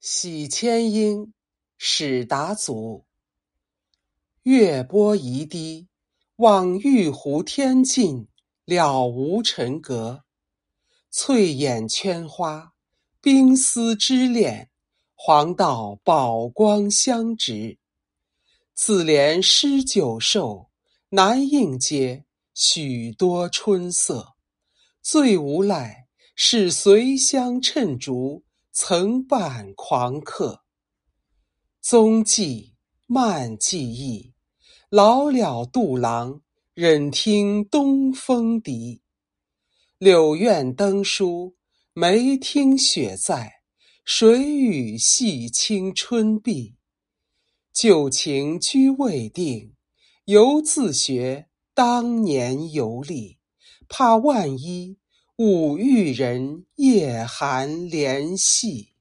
喜千英，始达祖。月波移堤，望玉湖天尽，了无尘阁。翠眼圈花，冰丝织敛，黄道宝光相直。自怜诗酒寿，难应接许多春色。最无赖，是随乡趁竹。曾伴狂客，踪迹漫记忆，老了杜郎，忍听东风笛。柳院灯书，梅听雪在，谁与戏青春碧？旧情居未定，犹自学当年游历，怕万一。五域人夜寒怜细。